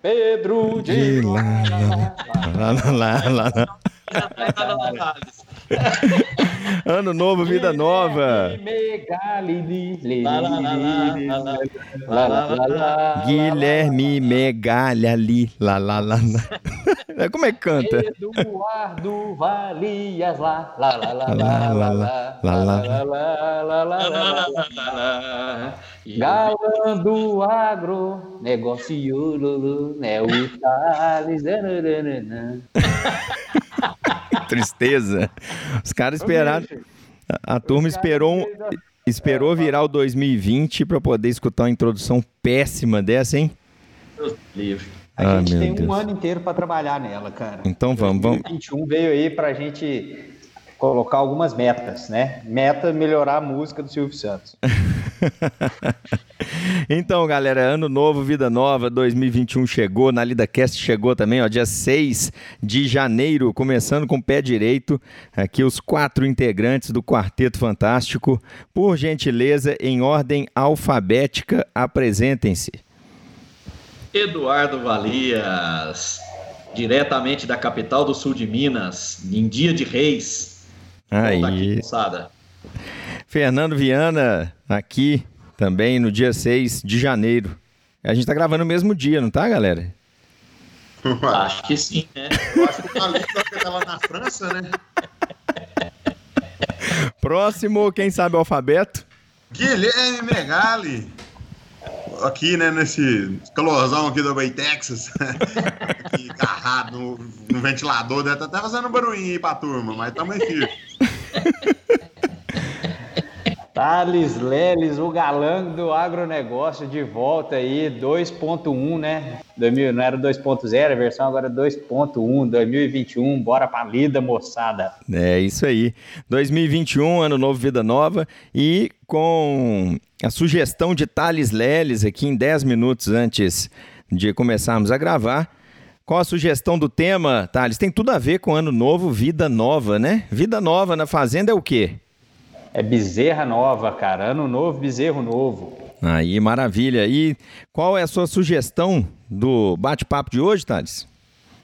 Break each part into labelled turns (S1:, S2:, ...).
S1: Pedro de lá, lá, lá, lá, lá. Ano novo, vida nova. Guilherme Megalha ali, lá, lá, lá. Como é que canta?
S2: Eduardo Valias lá, lá, lá, lá, lá, lá, lá, lá, lá, lá, lá, lá, Galã do agro, negócio, né, o Thales.
S1: Tristeza. Os caras esperaram. A, turma esperou, um, esperou virar o 2020 para poder escutar uma introdução péssima dessa, hein?
S2: Deus livre. A ah, gente tem Deus. um ano inteiro para trabalhar nela, cara.
S1: Então vamos, vamos.
S2: 2021 veio aí para a gente colocar algumas metas, né? Meta melhorar a música do Silvio Santos.
S1: então, galera, ano novo, vida nova, 2021 chegou, na LidaCast chegou também, ó, dia 6 de janeiro, começando com o pé direito, aqui os quatro integrantes do Quarteto Fantástico. Por gentileza, em ordem alfabética, apresentem-se.
S3: Eduardo Valias, diretamente da capital do sul de Minas, em dia de reis,
S1: Aí. Aqui, Fernando Viana, aqui também no dia 6 de janeiro. A gente tá gravando no mesmo dia, não tá, galera?
S3: Acho que sim, né? Eu acho que o tá lá na França, né?
S1: Próximo, quem sabe o alfabeto?
S4: Guilherme Megali. Aqui, né, nesse calorzão aqui do Bay, Texas. aqui, agarrado no, no ventilador. Tá até fazendo barulhinho aí pra turma, mas tamo aqui.
S2: Thales Leles, o galã do agronegócio, de volta aí, 2.1, né? 2000, não era 2.0, a versão agora é 2.1, 2021, bora pra lida, moçada.
S1: É isso aí. 2021, ano novo, vida nova, e com a sugestão de Thales Leles aqui em 10 minutos antes de começarmos a gravar, qual a sugestão do tema, Thales? Tem tudo a ver com ano novo, vida nova, né? Vida nova na fazenda é o quê?
S2: É bezerra nova, cara. Ano novo, bezerro novo.
S1: Aí, maravilha. E qual é a sua sugestão do bate-papo de hoje, Thales?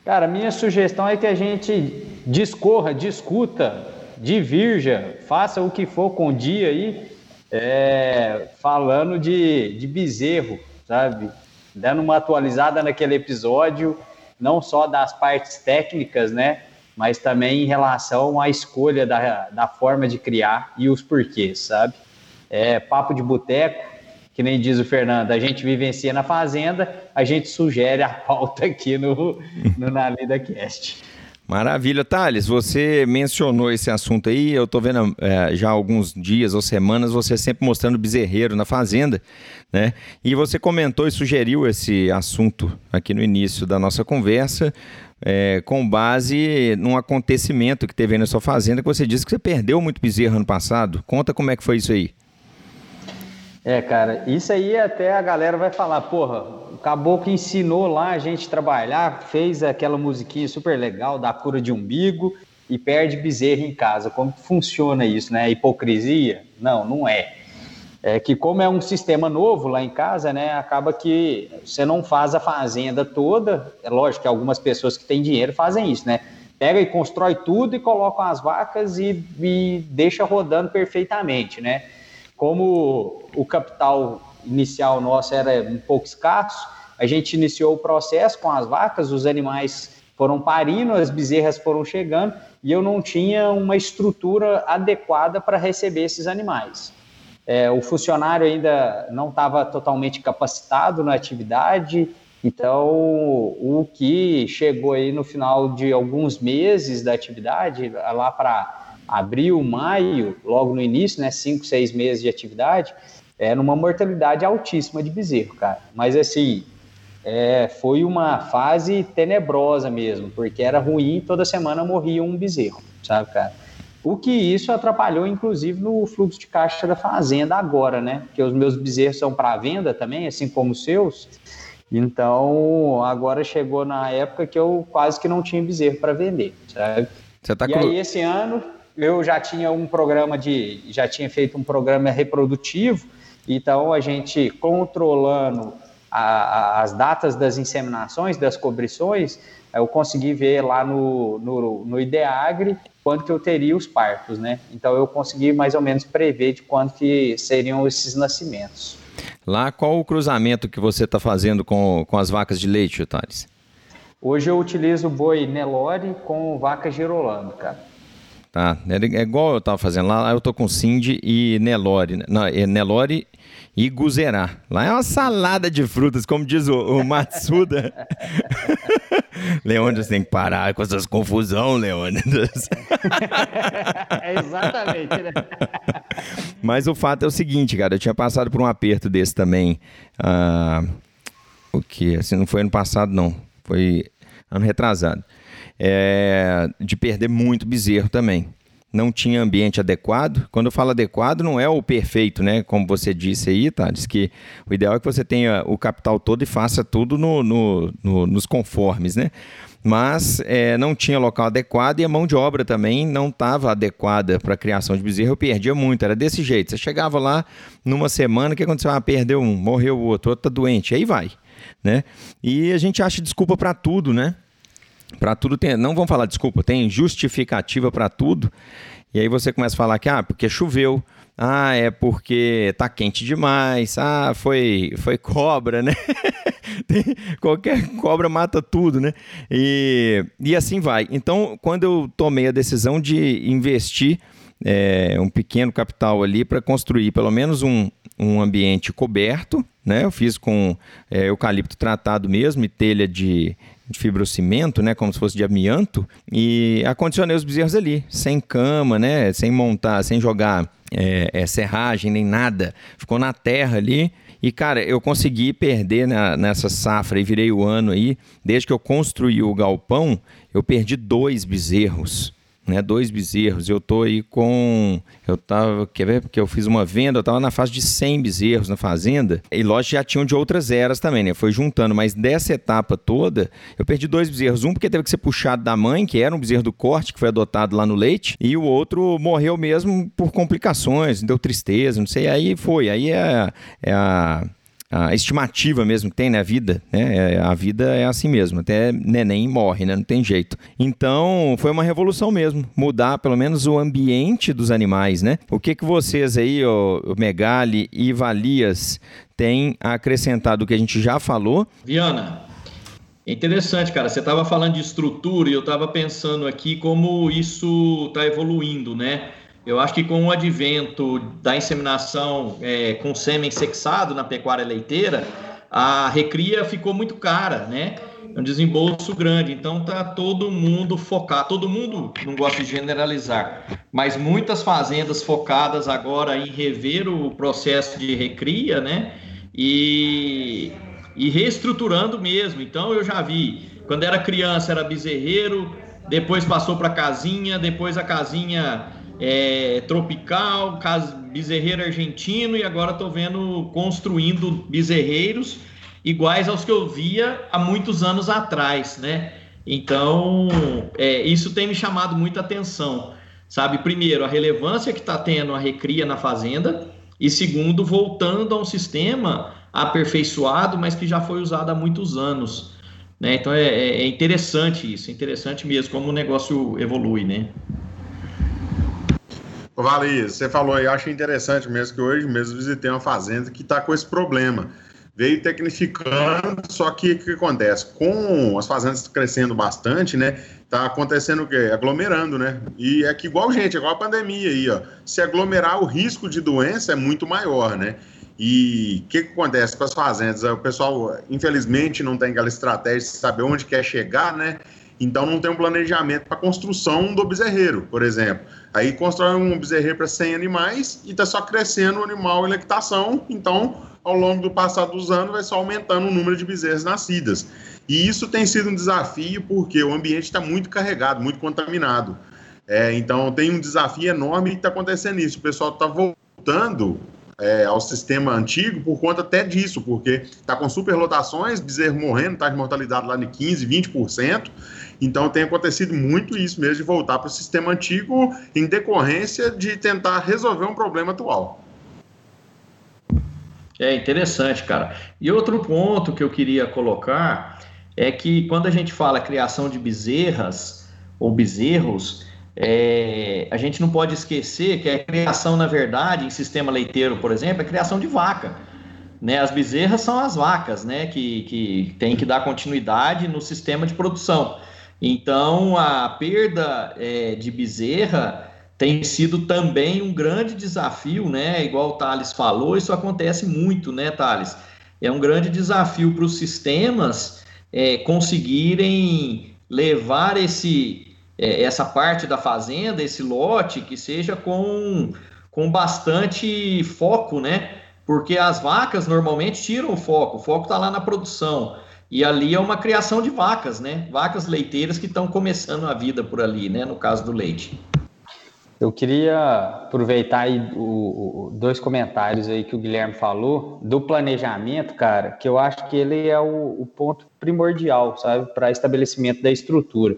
S2: Cara, minha sugestão é que a gente discorra, discuta, divirja, faça o que for com o dia aí, é, falando de, de bezerro, sabe? Dando uma atualizada naquele episódio não só das partes técnicas, né? Mas também em relação à escolha da, da forma de criar e os porquês, sabe? É papo de boteco, que nem diz o Fernando, a gente vivencia na fazenda, a gente sugere a pauta aqui no, no Na Lida Cast.
S1: Maravilha, Thales. Você mencionou esse assunto aí. Eu estou vendo é, já alguns dias ou semanas você sempre mostrando bezerreiro na fazenda, né? E você comentou e sugeriu esse assunto aqui no início da nossa conversa, é, com base num acontecimento que teve aí na sua fazenda, que você disse que você perdeu muito bezerro ano passado. Conta como é que foi isso aí.
S2: É, cara, isso aí até a galera vai falar, porra, o caboclo ensinou lá a gente trabalhar, fez aquela musiquinha super legal da cura de umbigo e perde bezerro em casa. Como funciona isso, né? Hipocrisia? Não, não é. É que como é um sistema novo lá em casa, né, acaba que você não faz a fazenda toda. É lógico que algumas pessoas que têm dinheiro fazem isso, né? Pega e constrói tudo e coloca as vacas e, e deixa rodando perfeitamente, né? Como o capital inicial nosso era um pouco escasso, a gente iniciou o processo com as vacas, os animais foram parindo, as bezerras foram chegando e eu não tinha uma estrutura adequada para receber esses animais. É, o funcionário ainda não estava totalmente capacitado na atividade, então o que chegou aí no final de alguns meses da atividade, lá para abril, maio, logo no início, né, cinco, seis meses de atividade, é numa mortalidade altíssima de bezerro, cara. Mas assim, é, foi uma fase tenebrosa mesmo, porque era ruim, toda semana morria um bezerro, sabe, cara? O que isso atrapalhou, inclusive, no fluxo de caixa da fazenda agora, né? Porque os meus bezerros são para venda também, assim como os seus. Então, agora chegou na época que eu quase que não tinha bezerro para vender, sabe? Você tá e aí, esse ano, eu já tinha um programa de, já tinha feito um programa reprodutivo, então a gente controlando a, a, as datas das inseminações, das cobrições, eu consegui ver lá no, no, no IDEAGRE quando que eu teria os partos, né? Então eu consegui mais ou menos prever de quando que seriam esses nascimentos.
S1: Lá, qual o cruzamento que você está fazendo com, com as vacas de leite, Thales?
S2: Hoje eu utilizo boi Nelore com vaca Girolando, cara.
S1: Tá, é, é igual eu estava fazendo lá, eu tô com Cindy e Nelore. Né? Não, é Nelore e Guzerá. Lá é uma salada de frutas, como diz o, o Matsuda. Leônidas tem que parar com essas confusão, Leônidas.
S2: é exatamente, né?
S1: Mas o fato é o seguinte, cara, eu tinha passado por um aperto desse também. Uh, o que? Assim, não foi ano passado, não. Foi ano retrasado. É, de perder muito bezerro também não tinha ambiente adequado. Quando eu falo adequado, não é o perfeito, né? Como você disse aí, tá? Diz que o ideal é que você tenha o capital todo e faça tudo no, no, no nos conformes, né? Mas é, não tinha local adequado e a mão de obra também não estava adequada para a criação de bezerro. Eu perdia muito, era desse jeito. Você chegava lá numa semana, o que aconteceu? Ah, perdeu um, morreu o outro, outro tá doente, aí vai, né? E a gente acha desculpa para tudo, né? Para tudo tem, não vamos falar desculpa, tem justificativa para tudo. E aí você começa a falar que ah, porque choveu, ah, é porque tá quente demais, ah, foi foi cobra, né? qualquer cobra mata tudo, né? E, e assim vai. Então, quando eu tomei a decisão de investir é, um pequeno capital ali para construir pelo menos um, um ambiente coberto, né? Eu fiz com é, eucalipto tratado mesmo e telha de, de fibrocimento, né, como se fosse de amianto, e acondicionei os bezerros ali, sem cama, né, sem montar, sem jogar é, é, serragem nem nada, ficou na terra ali. E, cara, eu consegui perder na, nessa safra e virei o ano aí, desde que eu construí o galpão, eu perdi dois bezerros né, dois bezerros. Eu tô aí com. Eu tava. Quer ver? Porque eu fiz uma venda, eu tava na fase de 100 bezerros na fazenda. E lógico já tinham de outras eras também, né? Foi juntando, mas dessa etapa toda, eu perdi dois bezerros. Um porque teve que ser puxado da mãe, que era um bezerro do corte, que foi adotado lá no leite. E o outro morreu mesmo por complicações, deu tristeza, não sei. Aí foi. Aí é, é a a estimativa mesmo que tem na né, vida, né? É, a vida é assim mesmo, até neném morre, né? Não tem jeito. Então, foi uma revolução mesmo, mudar pelo menos o ambiente dos animais, né? O que que vocês aí, o Megali e Valias, têm acrescentado o que a gente já falou?
S3: Viana, é interessante, cara. Você estava falando de estrutura e eu estava pensando aqui como isso está evoluindo, né? Eu acho que com o advento da inseminação é, com sêmen sexado na pecuária leiteira, a recria ficou muito cara, né? É um desembolso grande. Então tá todo mundo focado, todo mundo não gosta de generalizar, mas muitas fazendas focadas agora em rever o processo de recria, né? E, e reestruturando mesmo. Então eu já vi, quando era criança era bezerreiro, depois passou para casinha, depois a casinha é, tropical, bezerreiro argentino, e agora estou vendo construindo bezerreiros iguais aos que eu via há muitos anos atrás, né? Então, é, isso tem me chamado muita atenção, sabe? Primeiro, a relevância que está tendo a recria na fazenda, e segundo, voltando a um sistema aperfeiçoado, mas que já foi usado há muitos anos. Né? Então, é, é, é interessante isso, é interessante mesmo como o negócio evolui, né?
S4: Vale, você falou aí, acho interessante mesmo que hoje mesmo visitei uma fazenda que está com esse problema. Veio tecnificando, só que o que acontece? Com as fazendas crescendo bastante, né? Tá acontecendo o quê? Aglomerando, né? E é que igual, gente, igual a pandemia aí, ó. Se aglomerar, o risco de doença é muito maior, né? E o que, que, acontece com as fazendas? O pessoal, infelizmente, não tem aquela estratégia de saber onde quer chegar, né? Então não tem um planejamento para construção do bezerreiro, por exemplo. Aí constrói um bezerreiro para 100 animais e está só crescendo o animal em lactação, então ao longo do passar dos anos vai só aumentando o número de bezerras nascidas. E isso tem sido um desafio porque o ambiente está muito carregado, muito contaminado. É, então tem um desafio enorme e está acontecendo isso. O pessoal está voltando é, ao sistema antigo por conta até disso, porque está com superlotações, bezerro morrendo, está de mortalidade lá de 15%, 20%. Então tem acontecido muito isso mesmo de voltar para o sistema antigo em decorrência de tentar resolver um problema atual.
S3: É interessante, cara. E outro ponto que eu queria colocar é que quando a gente fala criação de bezerras ou bezerros, é, a gente não pode esquecer que a criação, na verdade, em sistema leiteiro, por exemplo, é criação de vaca. Né? As bezerras são as vacas, né? Que, que tem que dar continuidade no sistema de produção. Então, a perda é, de bezerra tem sido também um grande desafio, né? Igual o Thales falou, isso acontece muito, né, Thales? É um grande desafio para os sistemas é, conseguirem levar esse, é, essa parte da fazenda, esse lote, que seja com, com bastante foco, né? Porque as vacas normalmente tiram o foco, o foco está lá na produção. E ali é uma criação de vacas, né? Vacas leiteiras que estão começando a vida por ali, né? No caso do leite.
S2: Eu queria aproveitar aí o, o, dois comentários aí que o Guilherme falou do planejamento, cara, que eu acho que ele é o, o ponto primordial, sabe, para estabelecimento da estrutura.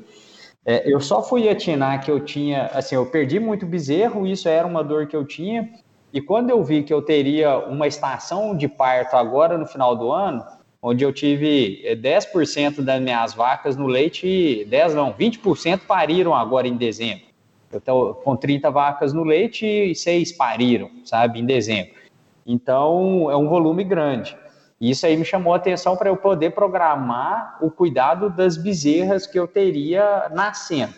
S2: É, eu só fui atinar que eu tinha, assim, eu perdi muito bezerro, isso era uma dor que eu tinha, e quando eu vi que eu teria uma estação de parto agora no final do ano, onde eu tive 10% é, das minhas vacas no leite, 10 não, 20% pariram agora em dezembro. Eu estou com 30 vacas no leite e 6 pariram, sabe, em dezembro. Então, é um volume grande. Isso aí me chamou a atenção para eu poder programar o cuidado das bezerras que eu teria nascendo.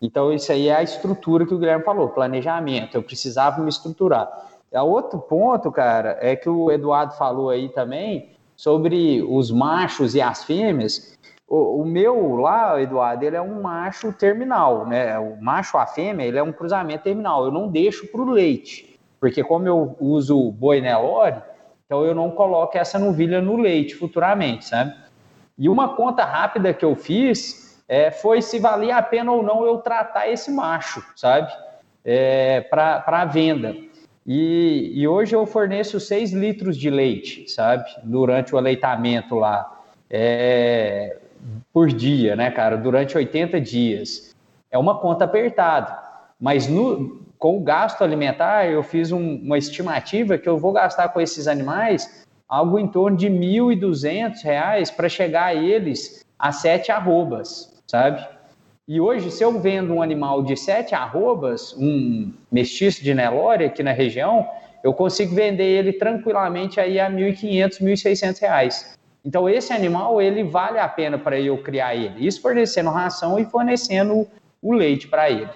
S2: Então, isso aí é a estrutura que o Guilherme falou, planejamento. Eu precisava me estruturar. A outro ponto, cara, é que o Eduardo falou aí também sobre os machos e as fêmeas. O, o, meu lá, Eduardo, ele é um macho terminal, né? O macho a fêmea, ele é um cruzamento terminal. Eu não deixo para o leite, porque como eu uso boi Nelore, então eu não coloco essa novilha no leite futuramente, sabe? E uma conta rápida que eu fiz é, foi se valia a pena ou não eu tratar esse macho, sabe? É, para venda. E, e, hoje eu forneço 6 litros de leite, sabe? Durante o aleitamento lá. É, por dia, né, cara, durante 80 dias. É uma conta apertada, mas no, com o gasto alimentar, eu fiz um, uma estimativa que eu vou gastar com esses animais algo em torno de R$ 1.200 para chegar a eles a sete arrobas, sabe? E hoje, se eu vendo um animal de sete arrobas, um mestiço de Nelore aqui na região, eu consigo vender ele tranquilamente aí a R$ 1.500, R$ 1.600. Então, esse animal, ele vale a pena para eu criar ele. Isso fornecendo ração e fornecendo o leite para ele.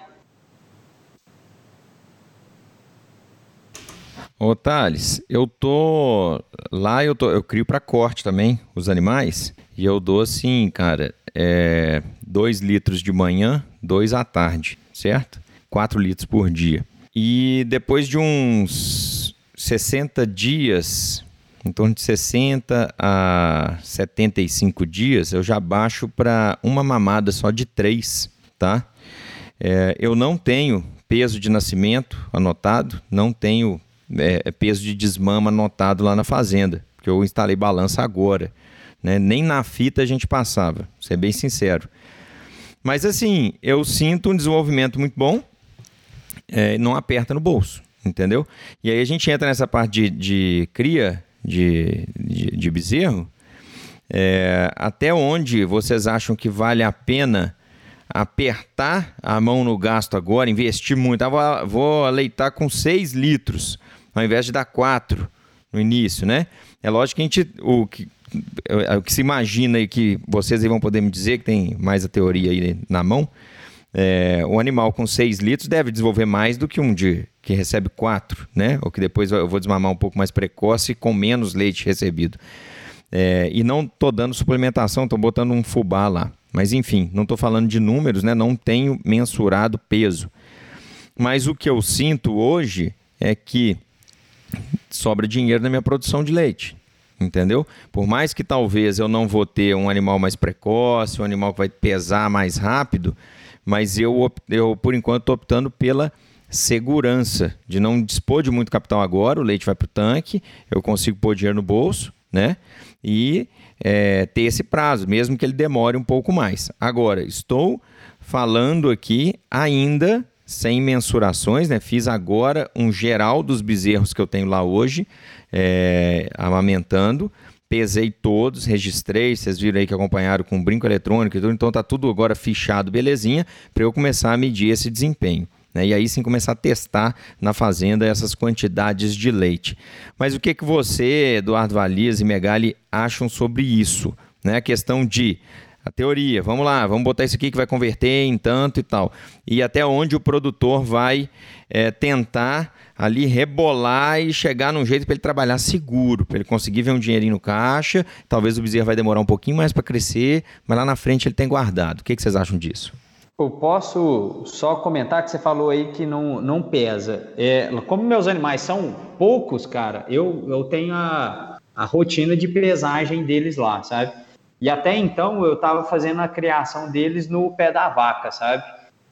S1: Ô Thales, eu tô lá, eu tô, eu crio para corte também os animais e eu dou assim, cara, é, dois litros de manhã, dois à tarde, certo? 4 litros por dia. E depois de uns 60 dias, em torno de 60 a 75 dias, eu já baixo para uma mamada só de 3, tá? É, eu não tenho peso de nascimento anotado, não tenho é, peso de desmama anotado lá na fazenda, porque eu instalei balança agora. Né? Nem na fita a gente passava, ser bem sincero. Mas assim, eu sinto um desenvolvimento muito bom, é, não aperta no bolso, entendeu? E aí a gente entra nessa parte de, de cria de, de, de bezerro, é, até onde vocês acham que vale a pena apertar a mão no gasto agora, investir muito? Ah, vou, vou aleitar com 6 litros, ao invés de dar 4 no início, né? É lógico que a gente. O que, o que se imagina e que vocês vão poder me dizer, que tem mais a teoria aí na mão, é, um animal com 6 litros deve desenvolver mais do que um de que recebe 4, né? Ou que depois eu vou desmamar um pouco mais precoce com menos leite recebido. É, e não estou dando suplementação, estou botando um fubá lá. Mas enfim, não estou falando de números, né? Não tenho mensurado peso. Mas o que eu sinto hoje é que sobra dinheiro na minha produção de leite. Entendeu? Por mais que talvez eu não vou ter um animal mais precoce, um animal que vai pesar mais rápido, mas eu, eu por enquanto, estou optando pela segurança de não dispor de muito capital agora, o leite vai para o tanque, eu consigo pôr dinheiro no bolso, né? E é, ter esse prazo, mesmo que ele demore um pouco mais. Agora, estou falando aqui ainda sem mensurações, né? Fiz agora um geral dos bezerros que eu tenho lá hoje. é, amamentando pesei todos, registrei, vocês viram aí que acompanharam com brinco eletrônico e tudo, então tá tudo agora fichado, belezinha, para eu começar a medir esse desempenho. Né? E aí sim começar a testar na fazenda essas quantidades de leite. Mas o que, que você, Eduardo Valias e Megali acham sobre isso? Né? A questão de a teoria, vamos lá, vamos botar isso aqui que vai converter em tanto e tal. E até onde o produtor vai é, tentar ali rebolar e chegar num jeito para ele trabalhar seguro, para ele conseguir ver um dinheirinho no caixa. Talvez o bezerro vai demorar um pouquinho mais para crescer, mas lá na frente ele tem guardado. O que, que vocês acham disso?
S2: Eu posso só comentar que você falou aí que não, não pesa. É, como meus animais são poucos, cara, eu, eu tenho a, a rotina de pesagem deles lá, sabe? E até então eu estava fazendo a criação deles no pé da vaca, sabe?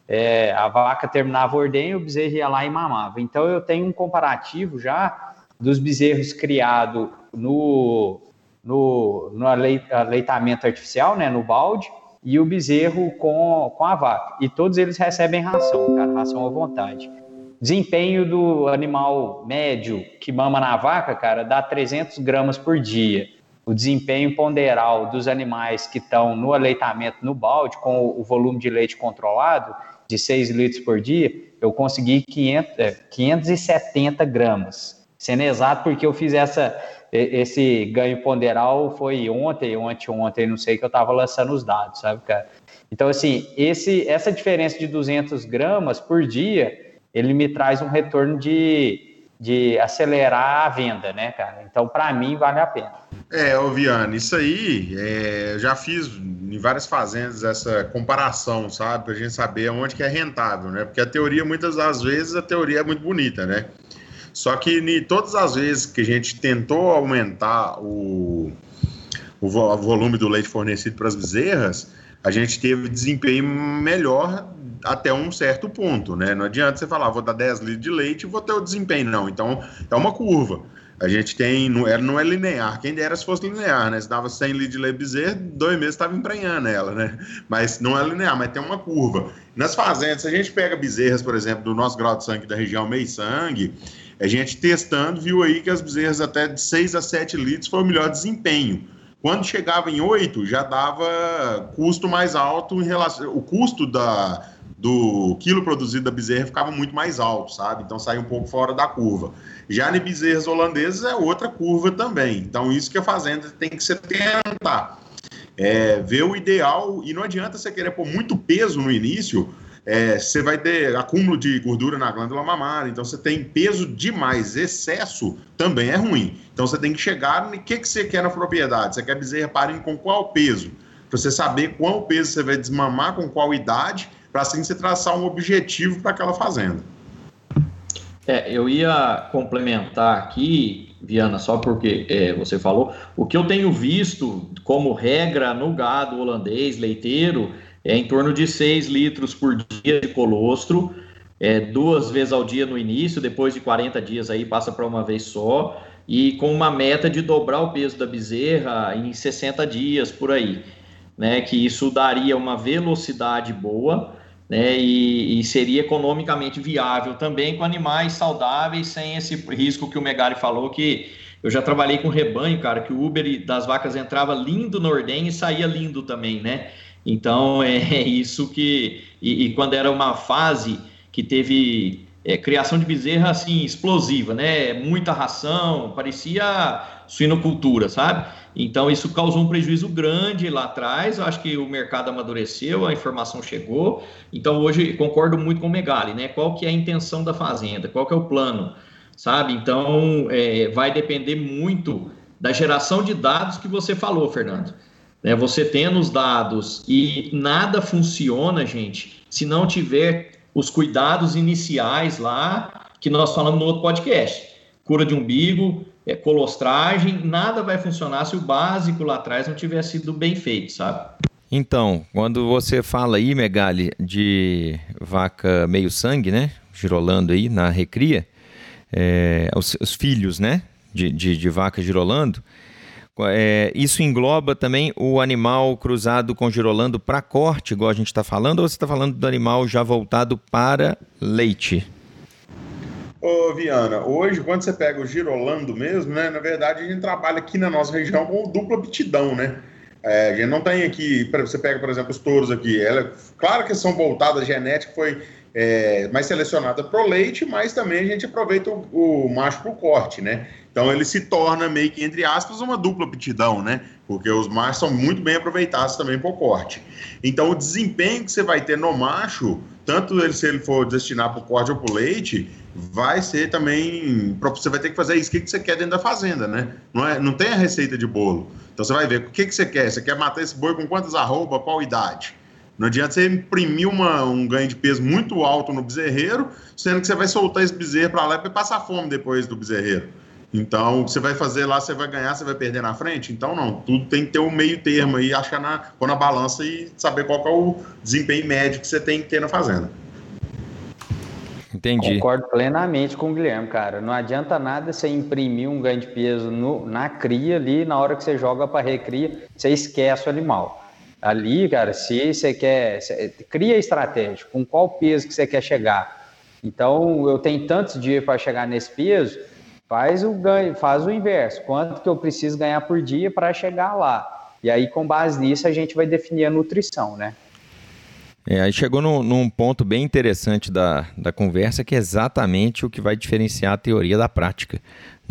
S2: É, a vaca terminava o ordenho, o bezerro ia lá e mamava. Então eu tenho um comparativo já dos bezerros criados no, no, no aleitamento artificial, né, no balde, e o bezerro com, com a vaca. E todos eles recebem ração, cara, ração à vontade. Desempenho do animal médio que mama na vaca, cara, dá 300 gramas por dia o desempenho ponderal dos animais que estão no aleitamento no balde, com o volume de leite controlado, de 6 litros por dia, eu consegui 500, 570 é, gramas. Sendo exato, porque eu fiz essa, esse ganho ponderal foi ontem, ou anteontem, não sei, que eu estava lançando os dados, sabe, cara? Então, assim, esse, essa diferença de 200 gramas por dia, ele me traz um retorno de, de acelerar a venda, né, cara? Então, para mim, vale a pena.
S4: É, ô Viana, isso aí, é, eu já fiz em várias fazendas essa comparação, sabe? Pra gente saber onde que é rentável, né? Porque a teoria, muitas das vezes, a teoria é muito bonita, né? Só que em todas as vezes que a gente tentou aumentar o, o volume do leite fornecido para as bezerras, a gente teve desempenho melhor até um certo ponto, né? Não adianta você falar, vou dar 10 litros de leite e vou ter o desempenho, não. Então, é uma curva. A gente tem, não é, não é linear, quem dera se fosse linear, né? Se dava 100 litros de leite bezerro, dois meses estava emprenhando ela, né? Mas não é linear, mas tem uma curva. Nas fazendas, se a gente pega bezerras, por exemplo, do nosso grau de sangue da região meio sangue, a gente testando viu aí que as bezerras até de 6 a 7 litros foi o melhor desempenho. Quando chegava em 8, já dava custo mais alto em relação. O custo da, do quilo produzido da bezerra ficava muito mais alto, sabe? Então saía um pouco fora da curva. Já em bezerras holandesas é outra curva também. Então isso que a fazenda tem que se tentar. É, ver o ideal, e não adianta você querer pôr muito peso no início, é, você vai ter acúmulo de gordura na glândula mamária, então você tem peso demais, excesso também é ruim. Então você tem que chegar no que, que você quer na propriedade. Você quer bezerra parindo com qual peso? Para você saber qual peso você vai desmamar, com qual idade, para assim você traçar um objetivo para aquela fazenda.
S3: É, eu ia complementar aqui, Viana, só porque é, você falou, o que eu tenho visto como regra no gado holandês leiteiro é em torno de 6 litros por dia de colostro, é, duas vezes ao dia no início, depois de 40 dias aí passa para uma vez só, e com uma meta de dobrar o peso da bezerra em 60 dias por aí, né? Que isso daria uma velocidade boa né, e, e, seria economicamente viável também com animais saudáveis, sem esse risco que o Megali falou, que eu já trabalhei com rebanho, cara, que o Uber das vacas entrava lindo no ordem e saía lindo também, né? Então é isso que. E, e quando era uma fase que teve é, criação de bezerra assim, explosiva, né? Muita ração, parecia suinocultura, sabe? Então, isso causou um prejuízo grande lá atrás. Eu acho que o mercado amadureceu, a informação chegou. Então, hoje, concordo muito com o Megali, né? Qual que é a intenção da fazenda? Qual que é o plano? Sabe? Então, é, vai depender muito da geração de dados que você falou, Fernando. Né? Você tendo os dados e nada funciona, gente, se não tiver os cuidados iniciais lá que nós falamos no outro podcast. Cura de umbigo, é, colostragem, nada vai funcionar se o básico lá atrás não tiver sido bem feito, sabe?
S1: Então, quando você fala aí, Megali, de vaca meio sangue, né? Girolando aí na recria, é, os, os, filhos, né? De, de, de vaca girolando, é, isso engloba também o animal cruzado com girolando para corte, igual a gente está falando, ou você está falando do animal já voltado para leite?
S4: Ô, Viana, hoje, quando você pega o girolando mesmo, né? Na verdade, a gente trabalha aqui na nossa região com dupla aptidão, né? É, a gente não tem aqui, você pega, por exemplo, os touros aqui, ela, claro que são voltadas, a genética foi é, mais selecionada para o leite, mas também a gente aproveita o, o macho para o corte, né? Então ele se torna meio que, entre aspas, uma dupla aptidão, né? Porque os machos são muito bem aproveitados também o corte. Então o desempenho que você vai ter no macho, tanto ele, se ele for destinar para o corte ou para o leite, vai ser também. Você vai ter que fazer isso que você quer dentro da fazenda, né? Não, é, não tem a receita de bolo. Então você vai ver o que, que você quer. Você quer matar esse boi com quantas arrobas, qual idade? Não adianta você imprimir uma, um ganho de peso muito alto no bezerreiro, sendo que você vai soltar esse bezerro para lá e passar fome depois do bezerreiro. Então, você vai fazer lá, você vai ganhar, você vai perder na frente? Então, não. Tudo tem que ter um meio termo aí, achar na, pôr na balança e saber qual é o desempenho médio que você tem que ter na fazenda.
S2: Entendi. Concordo plenamente com o Guilherme, cara. Não adianta nada você imprimir um ganho de peso no, na cria ali, na hora que você joga para recria, você esquece o animal. Ali, cara, se você quer. Você, cria estratégia, com qual peso que você quer chegar. Então, eu tenho tantos dias para chegar nesse peso, faz o ganho, faz o inverso. Quanto que eu preciso ganhar por dia para chegar lá? E aí, com base nisso, a gente vai definir a nutrição, né?
S1: É, aí chegou no, num ponto bem interessante da, da conversa, que é exatamente o que vai diferenciar a teoria da prática.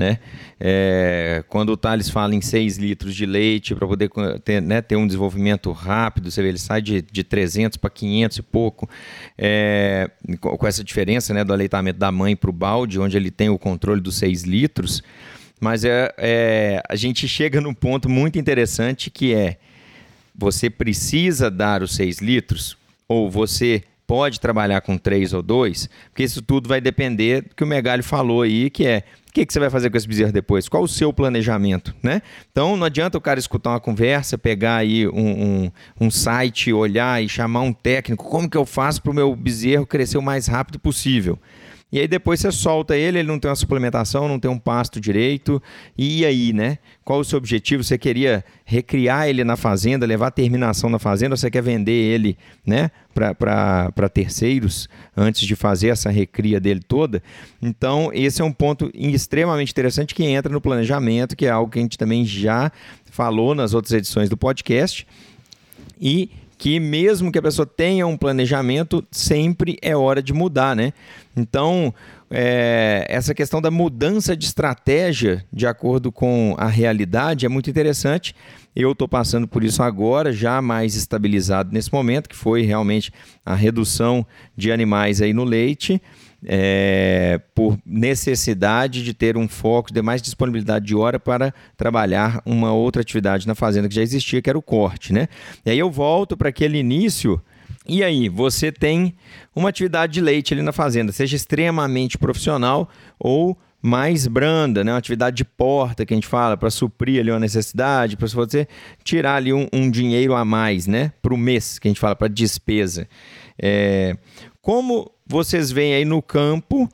S1: Né? É, quando o Thales fala em 6 litros de leite para poder ter, né, ter, um desenvolvimento rápido, você vê, ele sai de, de 300 para 500 e pouco, é, com essa diferença né, do aleitamento da mãe para o balde, onde ele tem o controle dos 6 litros. Mas é, é, a gente chega num ponto muito interessante que é você precisa dar os 6 litros ou você pode trabalhar com três ou dois, porque isso tudo vai depender do que o Megalho falou aí, que é o que, que você vai fazer com esse bezerro depois? Qual o seu planejamento, né? Então não adianta o cara escutar uma conversa, pegar aí um, um, um site, olhar e chamar um técnico, como que eu faço para o meu bezerro crescer o mais rápido possível? E aí depois você solta ele, ele não tem uma suplementação, não tem um pasto direito. E aí, né? Qual o seu objetivo? Você queria recriar ele na fazenda, levar terminação na fazenda, ou você quer vender ele, né? Para terceiros antes de fazer essa recria dele toda. Então, esse é um ponto extremamente interessante que entra no planejamento, que é algo que a gente também já falou nas outras edições do podcast. E que mesmo que a pessoa tenha um planejamento, sempre é hora de mudar, né? Então, é, essa questão da mudança de estratégia de acordo com a realidade é muito interessante. Eu estou passando por isso agora, já mais estabilizado nesse momento, que foi realmente a redução de animais aí no leite é, por necessidade de ter um foco, de mais disponibilidade de hora para trabalhar uma outra atividade na fazenda que já existia, que era o corte, né? E aí eu volto para aquele início. E aí, você tem uma atividade de leite ali na fazenda, seja extremamente profissional ou mais branda, né? uma atividade de porta que a gente fala para suprir ali uma necessidade, para você tirar ali um, um, dinheiro a mais, né? Para o mês que a gente fala para despesa. É... Como vocês veem aí no campo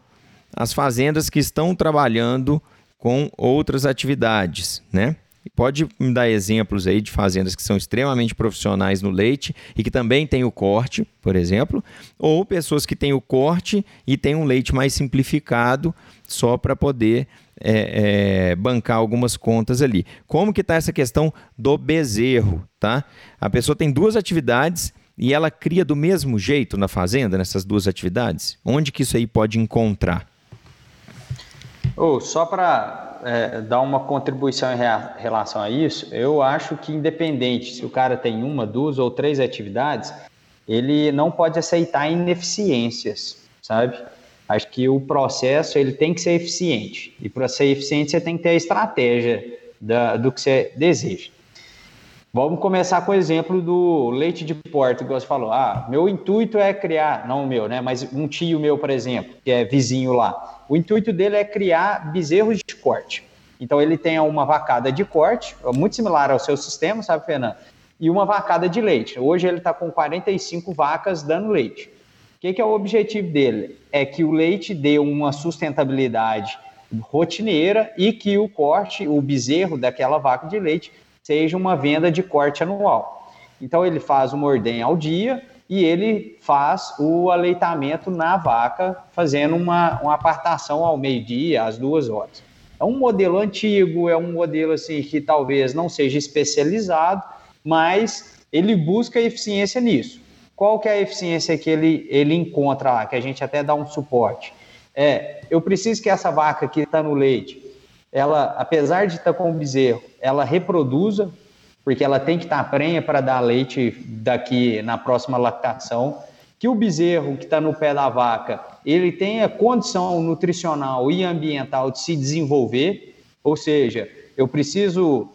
S1: as fazendas que estão trabalhando com outras atividades, né? Pode me dar exemplos aí de fazendas que são extremamente profissionais no leite e que também têm o corte, por exemplo, ou pessoas que têm o corte e têm um leite mais simplificado só para poder é, é, bancar algumas contas ali. Como que está essa questão do bezerro, tá? A pessoa tem duas atividades e ela cria do mesmo jeito na fazenda, nessas duas atividades? Onde que isso aí pode encontrar?
S2: Oh, só para é, dar uma contribuição em relação a isso, eu acho que independente se o cara tem uma, duas ou três atividades, ele não pode aceitar ineficiências, sabe? Acho que o processo ele tem que ser eficiente. E para ser eficiente, você tem que ter a estratégia da, do que você deseja. Vamos começar com o exemplo do leite de porta, que você falou. Ah, meu intuito é criar, não o meu, né? Mas um tio meu, por exemplo, que é vizinho lá. O intuito dele é criar bezerros de corte. Então ele tem uma vacada de corte, muito similar ao seu sistema, sabe, Fernando? E uma vacada de leite. Hoje ele está com 45 vacas dando leite. O que, que é o objetivo dele? É que o leite dê uma sustentabilidade rotineira e que o corte, o bezerro daquela vaca de leite, seja uma venda de corte anual. Então ele faz uma ordem ao dia e ele faz o aleitamento na vaca, fazendo uma, uma apartação ao meio-dia, às duas horas. É um modelo antigo, é um modelo assim que talvez não seja especializado, mas ele busca eficiência nisso. Qual que é a eficiência que ele, ele encontra lá, que a gente até dá um suporte? É, eu preciso que essa vaca que está no leite, ela, apesar de estar com o bezerro, ela reproduza, porque ela tem que estar prenha para dar leite daqui na próxima lactação, que o bezerro que está no pé da vaca, ele tenha condição nutricional e ambiental de se desenvolver, ou seja, eu preciso,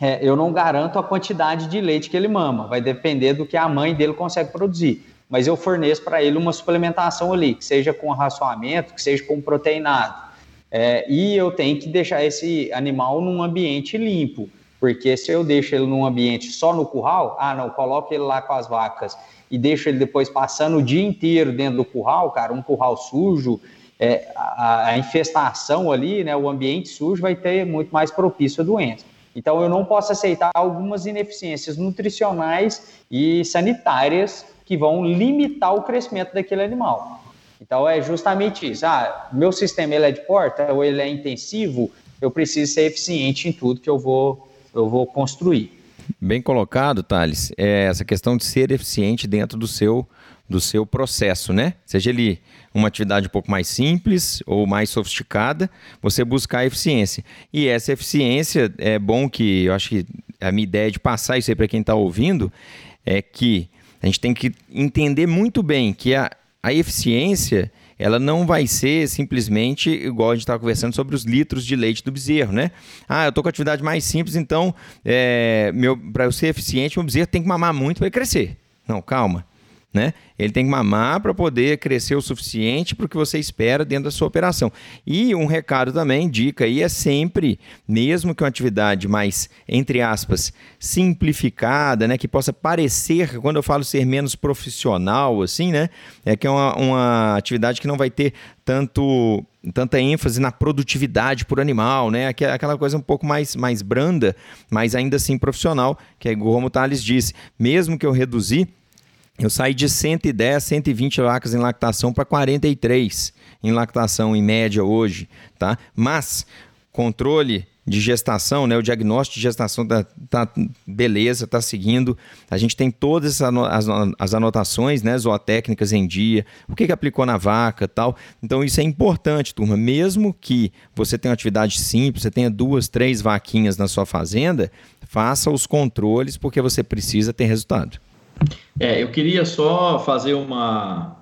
S2: é, eu não garanto a quantidade de leite que ele mama, vai depender do que a mãe dele consegue produzir, mas eu forneço para ele uma suplementação ali, que seja com raçoamento, que seja com proteinado, é, e eu tenho que deixar esse animal num ambiente limpo, porque se eu deixo ele num ambiente só no curral, ah, não, coloco ele lá com as vacas e deixo ele depois passando o dia inteiro dentro do curral, cara, um curral sujo, é, a, a, infestação ali, né, o ambiente sujo vai ter muito mais propício a doença. Então, eu não posso aceitar algumas ineficiências nutricionais e sanitárias que vão limitar o crescimento daquele animal. Então, é justamente isso. Ah, meu sistema ele é de porta ou ele é intensivo, eu preciso ser eficiente em tudo que eu vou, eu vou construir.
S1: Bem colocado, Thales. É essa questão de ser eficiente dentro do seu, do seu processo, né? Seja ele uma atividade um pouco mais simples ou mais sofisticada, você buscar eficiência. E essa eficiência é bom que eu acho que a minha ideia de passar isso aí para quem está ouvindo é que a gente tem que entender muito bem que a, a eficiência ela não vai ser simplesmente igual a gente estava conversando sobre os litros de leite do bezerro, né? Ah, eu estou com atividade mais simples, então é, para eu ser eficiente, meu bezerro tem que mamar muito para crescer. Não, calma né? Ele tem que mamar para poder crescer o suficiente para o que você espera dentro da sua operação. E um recado também, dica aí, é sempre, mesmo que uma atividade mais, entre aspas, simplificada, né? Que possa parecer, quando eu falo ser menos profissional, assim, né? É que é uma, uma atividade que não vai ter tanto tanta ênfase na produtividade por animal, né? Aquela coisa um pouco mais, mais branda, mas ainda assim profissional, que é como o Thales disse, mesmo que eu reduzir eu saí de 110, 120 vacas em lactação para 43 em lactação em média hoje, tá? Mas controle de gestação, né? O diagnóstico de gestação tá, tá beleza, tá seguindo. A gente tem todas as, as anotações, né? Zootécnicas em dia, o que, que aplicou na vaca tal. Então isso é importante, turma. Mesmo que você tenha uma atividade simples, você tenha duas, três vaquinhas na sua fazenda, faça os controles porque você precisa ter resultado.
S3: É, eu queria só fazer uma,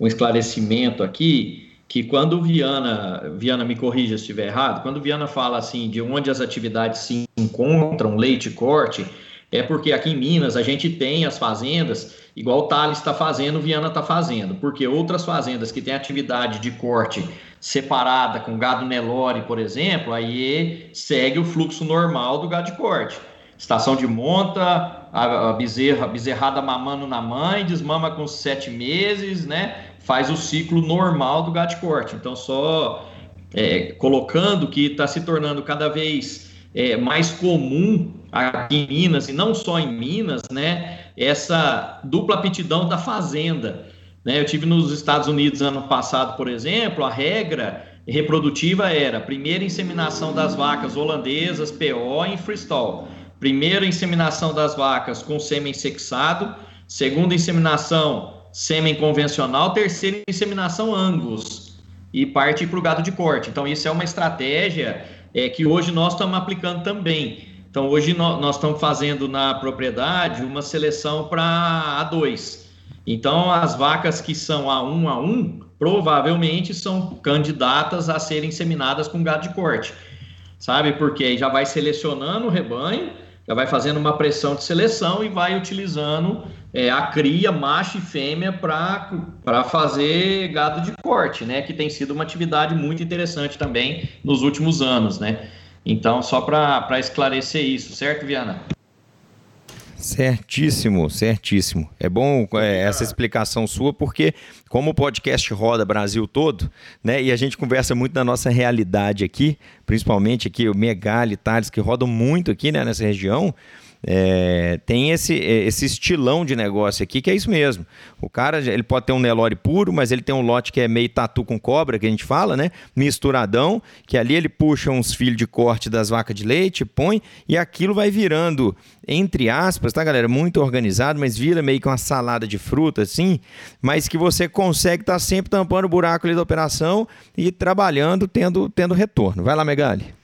S3: um esclarecimento aqui, que quando Viana, Viana me corrija se estiver errado, quando Viana fala assim de onde as atividades se encontram, leite corte, é porque aqui em Minas a gente tem as fazendas, igual o Thales está fazendo, Viana está fazendo, porque outras fazendas que têm atividade de corte separada com gado Nelore, por exemplo, aí segue o fluxo normal do gado de corte. Estação de monta, a, a bezerra, bezerrada mamando na mãe, desmama com sete meses, né? Faz o ciclo normal do gato corte. Então, só é, colocando que está se tornando cada vez é, mais comum aqui em Minas, e não só em Minas, né? Essa dupla aptidão da fazenda. Né? Eu tive nos Estados Unidos ano passado, por exemplo, a regra reprodutiva era primeira inseminação das vacas holandesas, PO em freestall. Primeira inseminação das vacas com sêmen sexado, segunda inseminação sêmen convencional, terceira inseminação angus e parte para o gado de corte. Então isso é uma estratégia é, que hoje nós estamos aplicando também. Então hoje nós, nós estamos fazendo na propriedade uma seleção para A2. Então as vacas que são A1 A1 provavelmente são candidatas a serem inseminadas com gado de corte. Sabe? Porque aí já vai selecionando o rebanho já vai fazendo uma pressão de seleção e vai utilizando é, a cria, macho e fêmea, para fazer gado de corte, né? Que tem sido uma atividade muito interessante também nos últimos anos, né? Então, só para esclarecer isso, certo, Viana?
S1: Certíssimo, certíssimo. É bom é, essa explicação sua, porque como o podcast roda Brasil todo, né, e a gente conversa muito da nossa realidade aqui, principalmente aqui o Megali, Thales, que rodam muito aqui né, nessa região, é, tem esse, esse estilão de negócio aqui que é isso mesmo. O cara ele pode ter um Nelore puro, mas ele tem um lote que é meio tatu com cobra, que a gente fala, né? Misturadão, que ali ele puxa uns fios de corte das vacas de leite, põe, e aquilo vai virando, entre aspas, tá, galera? Muito organizado, mas vira meio que uma salada de fruta, assim, mas que você consegue estar tá sempre tampando o buraco ali da operação e trabalhando, tendo, tendo retorno. Vai lá, Megali.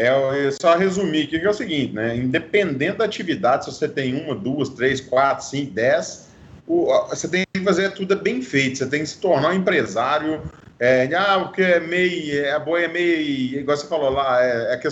S4: É, só resumir que é o seguinte, né? Independente da atividade, se você tem uma, duas, três, quatro, cinco, dez, o, você tem que fazer tudo bem feito, você tem que se tornar um empresário. É, ah, porque é meio. É, a boi é meio. Igual você falou lá, é, é que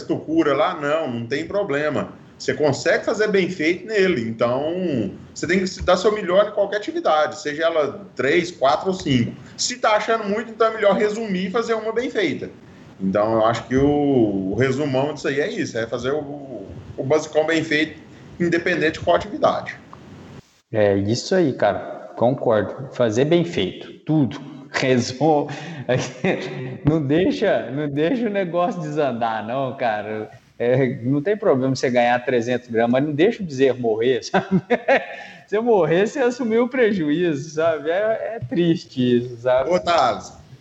S4: lá, não, não tem problema. Você consegue fazer bem feito nele. Então, você tem que dar seu melhor em qualquer atividade, seja ela três, quatro ou cinco. Se está achando muito, então é melhor resumir e fazer uma bem feita. Então, eu acho que o, o resumão disso aí é isso: é fazer o, o basicão bem feito, independente de qual atividade.
S2: É isso aí, cara. Concordo. Fazer bem feito, tudo. Resumo. Não deixa, não deixa o negócio desandar, não, cara. É, não tem problema você ganhar 300 gramas, mas não deixa o bezerro morrer, sabe? Se morrer, você assumiu o prejuízo, sabe? É, é triste isso, sabe?
S4: Ô,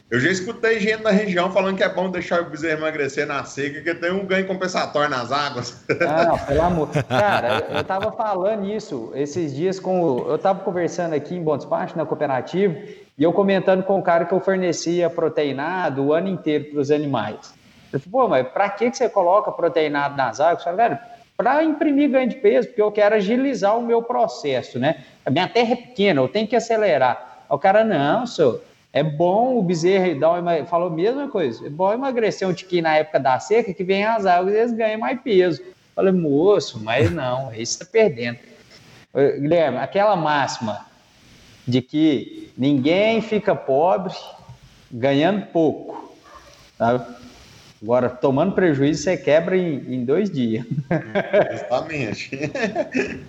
S4: eu já escutei gente na região falando que é bom deixar o bezerro emagrecer na seca, que tem um ganho compensatório nas águas.
S2: Não, pelo amor. Cara, eu tava falando isso esses dias com. Eu tava conversando aqui em Bom Despacho, na cooperativa, e eu comentando com o cara que eu fornecia proteinado o ano inteiro para os animais. Eu falei, pô, mas para que você coloca proteinado nas águas? Eu falei, velho, para imprimir ganho de peso, porque eu quero agilizar o meu processo, né? A minha terra é pequena, eu tenho que acelerar. O cara, não, senhor é bom o bezerro dar uma, falou a mesma coisa. É bom emagrecer um tiquinho na época da seca, que vem as águas e eles ganham mais peso. Falei, moço, mas não, aí você está perdendo. Guilherme, aquela máxima de que ninguém fica pobre ganhando pouco. Tá? Agora, tomando prejuízo, você quebra em, em dois dias.
S4: Exatamente.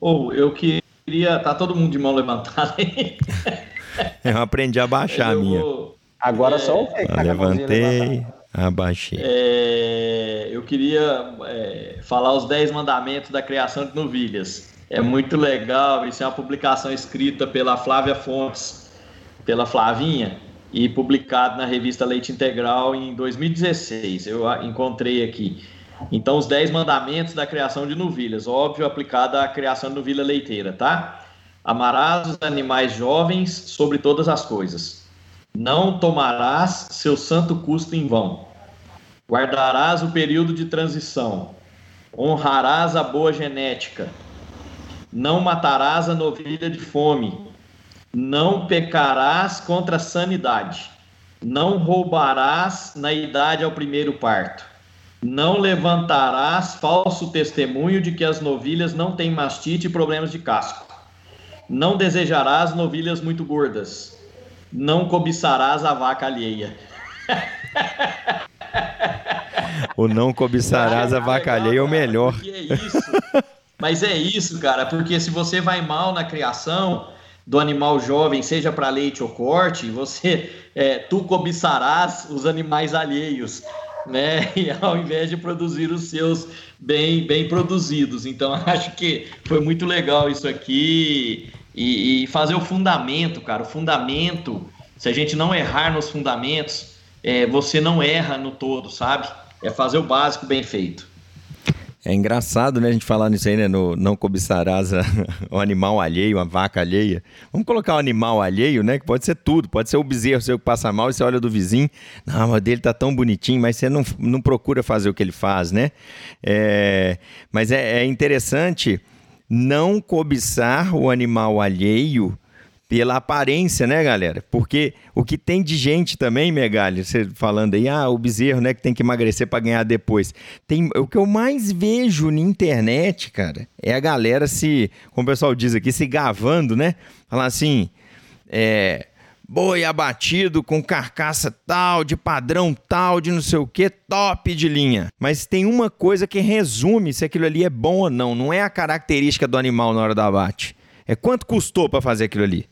S3: Ou oh, eu queria. Tá todo mundo de mão levantada aí.
S1: Eu aprendi a baixar eu a minha.
S2: Agora é... só o
S1: que tá Levantei, abaixei.
S3: É... Eu queria é, falar os 10 mandamentos da criação de novilhas. É muito legal, isso é uma publicação escrita pela Flávia Fontes, pela Flavinha, e publicado na revista Leite Integral em 2016. Eu encontrei aqui. Então, os 10 mandamentos da criação de novilhas, óbvio, aplicado à criação de novilha leiteira, tá? Amarás os animais jovens sobre todas as coisas. Não tomarás seu santo custo em vão. Guardarás o período de transição. Honrarás a boa genética. Não matarás a novilha de fome. Não pecarás contra a sanidade. Não roubarás na idade ao primeiro parto. Não levantarás falso testemunho de que as novilhas não têm mastite e problemas de casco. Não desejarás novilhas muito gordas. Não cobiçarás a vaca alheia.
S1: o não cobiçarás a vaca alheia é o melhor.
S3: É isso. Mas é isso, cara, porque se você vai mal na criação do animal jovem, seja para leite ou corte, você é, tu cobiçarás os animais alheios, né? E ao invés de produzir os seus bem bem produzidos. Então acho que foi muito legal isso aqui e, e, fazer o fundamento, cara. O fundamento, se a gente não errar nos fundamentos, é, você não erra no todo, sabe? É fazer o básico bem feito.
S1: É engraçado, né, a gente falar nisso aí, né, no não cobiçarás o animal alheio, a vaca alheia. Vamos colocar o animal alheio, né, que pode ser tudo, pode ser o bezerro seu que passa mal e você olha do vizinho, não, mas dele tá tão bonitinho, mas você não, não procura fazer o que ele faz, né? É, mas é, é interessante não cobiçar o animal alheio pela aparência, né, galera? Porque o que tem de gente também, Megali, você falando aí, ah, o bezerro, né, que tem que emagrecer para ganhar depois. Tem, o que eu mais vejo na internet, cara, é a galera se, como o pessoal diz aqui, se gavando, né? Falar assim, é, boi abatido com carcaça tal, de padrão tal, de não sei o que, top de linha. Mas tem uma coisa que resume se aquilo ali é bom ou não. Não é a característica do animal na hora do abate. É quanto custou para fazer aquilo ali.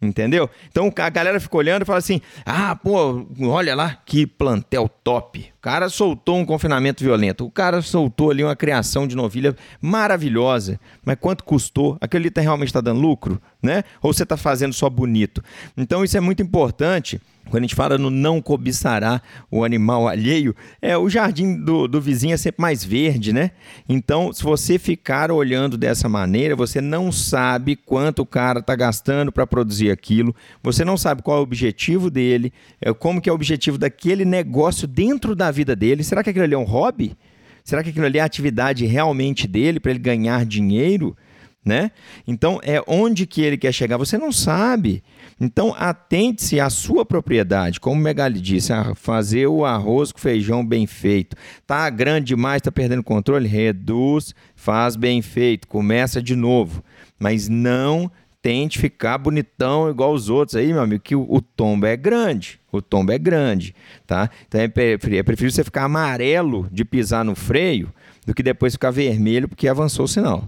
S1: Entendeu? Então a galera fica olhando e fala assim: ah, pô, olha lá que plantel top. O cara soltou um confinamento violento, o cara soltou ali uma criação de novilha maravilhosa, mas quanto custou? Aquele ali tá, realmente está dando lucro, né? Ou você está fazendo só bonito? Então isso é muito importante quando a gente fala no não cobiçará o animal alheio, é o jardim do, do vizinho é sempre mais verde, né? Então, se você ficar olhando dessa maneira, você não sabe quanto o cara está gastando para produzir aquilo, você não sabe qual é o objetivo dele, é, como que é o objetivo daquele negócio dentro da vida dele. Será que aquilo ali é um hobby? Será que aquilo ali é a atividade realmente dele para ele ganhar dinheiro? Né? Então, é onde que ele quer chegar, você não sabe. Então, atente-se à sua propriedade, como o Megali disse, a fazer o arroz com feijão bem feito. Tá grande demais, tá perdendo controle? Reduz, faz bem feito, começa de novo. Mas não tente ficar bonitão igual os outros aí, meu amigo, que o, o tombo é grande. O tombo é grande, tá? Então é é preferível você ficar amarelo de pisar no freio do que depois ficar vermelho porque avançou o sinal.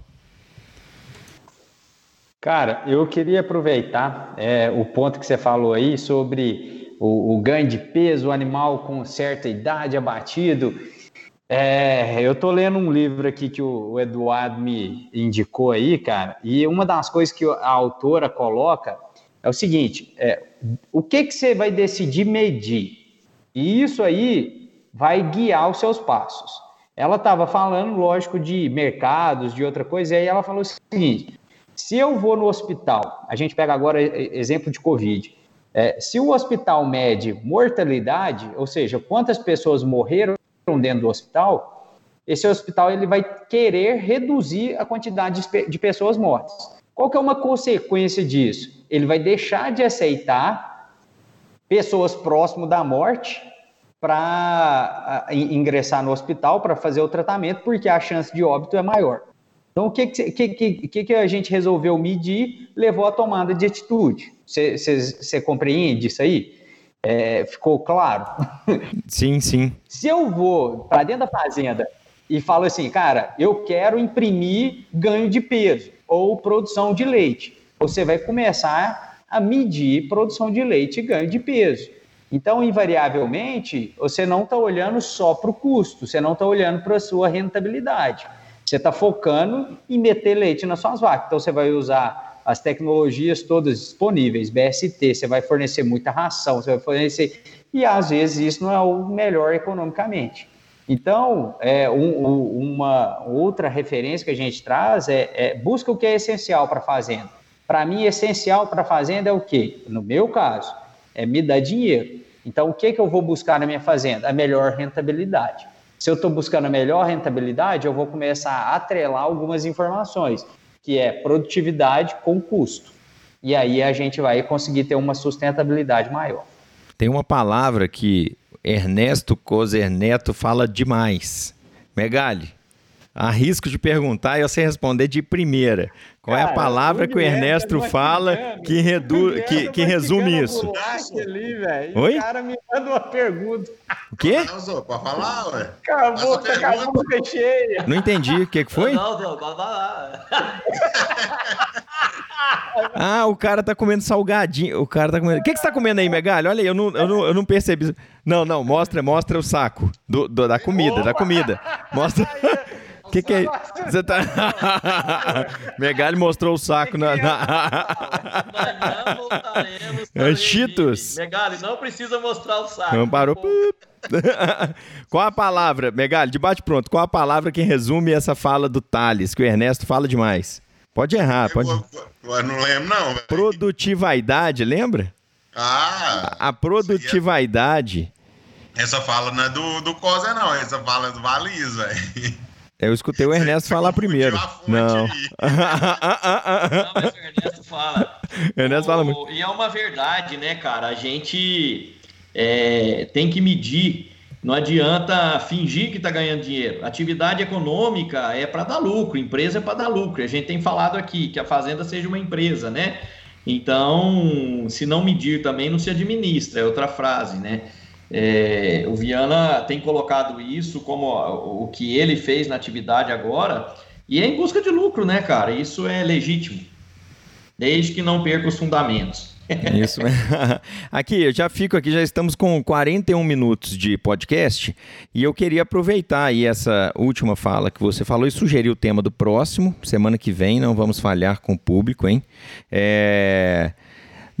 S2: Cara, eu queria aproveitar é, o ponto que você falou aí sobre o, o, ganho de peso, o animal com certa idade abatido. É, eu tô lendo um livro aqui que o, Eduardo me indicou aí, cara, e uma das coisas que a autora coloca é o seguinte: é, o que, que você vai decidir medir? E isso aí vai guiar os seus passos. Ela estava falando, lógico, de mercados, de outra coisa, e aí ela falou o seguinte se eu vou no hospital, a gente pega agora exemplo de Covid, é, se o hospital mede mortalidade, ou seja, quantas pessoas morreram dentro do hospital, esse hospital ele vai querer reduzir a quantidade de pessoas mortas. Qual que é uma consequência disso? Ele vai deixar de aceitar pessoas próximas da morte para ingressar no hospital para fazer o tratamento, porque a chance de óbito é maior. Então, o que, que, que, que a gente resolveu medir levou à tomada de atitude? Você compreende isso aí? É, ficou claro?
S1: Sim, sim.
S2: Se eu vou para dentro da fazenda e falo assim, cara, eu quero imprimir ganho de peso ou produção de leite, você vai começar a medir produção de leite e ganho de peso. Então, invariavelmente, você não está olhando só para o custo, você não está olhando para a sua rentabilidade. Você está focando em meter leite nas suas vacas. Então, você vai usar as tecnologias todas disponíveis, BST, você vai fornecer muita ração, você vai fornecer. E às vezes isso não é o melhor economicamente. Então, é, um, uma outra referência que a gente traz é, é busca o que é essencial para a fazenda. Para mim, essencial para a fazenda é o quê? No meu caso, é me dar dinheiro. Então, o que, que eu vou buscar na minha fazenda? A melhor rentabilidade. Se eu estou buscando a melhor rentabilidade, eu vou começar a atrelar algumas informações, que é produtividade com custo. E aí a gente vai conseguir ter uma sustentabilidade maior.
S1: Tem uma palavra que Ernesto Coser Neto fala demais. Megali, arrisco de perguntar e você responder de primeira. Qual Cara, é a palavra que o Ernesto fala que, redu... que, que resume isso?
S2: Ali, Oi? O cara me manda uma pergunta.
S1: O quê?
S4: Pode falar, ué.
S2: Acabou, tá acabou cheia.
S1: Não entendi. O que, que foi? Não, não, pode falar. Ah, o cara tá comendo salgadinho. O cara tá comendo. O que, que você tá comendo aí, Megalho? Olha aí, eu não, eu não, eu não percebi. Não, não, mostra, mostra o saco do, do da comida, Opa! da comida. Mostra. O que, que é? Você tá. Megali mostrou o saco na. na... é Cheetos.
S3: Megali, não precisa mostrar o saco. Não
S1: parou. Qual a palavra, Megali, debate pronto. Qual a palavra que resume essa fala do Thales, que o Ernesto fala demais? Pode errar, pode. Eu,
S4: eu não lembro, não.
S1: Produtividade, lembra?
S4: Ah!
S1: A, a produtividade.
S4: Essa fala não é do, do Cosa, não. Essa fala é do Valiz, velho.
S1: Eu escutei o Ernesto falar primeiro. Não. não,
S3: mas o Ernesto fala. Ernesto fala muito. E é uma verdade, né, cara? A gente é, tem que medir. Não adianta fingir que está ganhando dinheiro. Atividade econômica é para dar lucro, empresa é para dar lucro. A gente tem falado aqui que a fazenda seja uma empresa, né? Então, se não medir também, não se administra, é outra frase, né? É, o Viana tem colocado isso como o que ele fez na atividade agora, e é em busca de lucro, né, cara? Isso é legítimo, desde que não perca os fundamentos.
S1: Isso. aqui, eu já fico aqui, já estamos com 41 minutos de podcast e eu queria aproveitar aí essa última fala que você falou e sugerir o tema do próximo. Semana que vem não vamos falhar com o público, hein? É...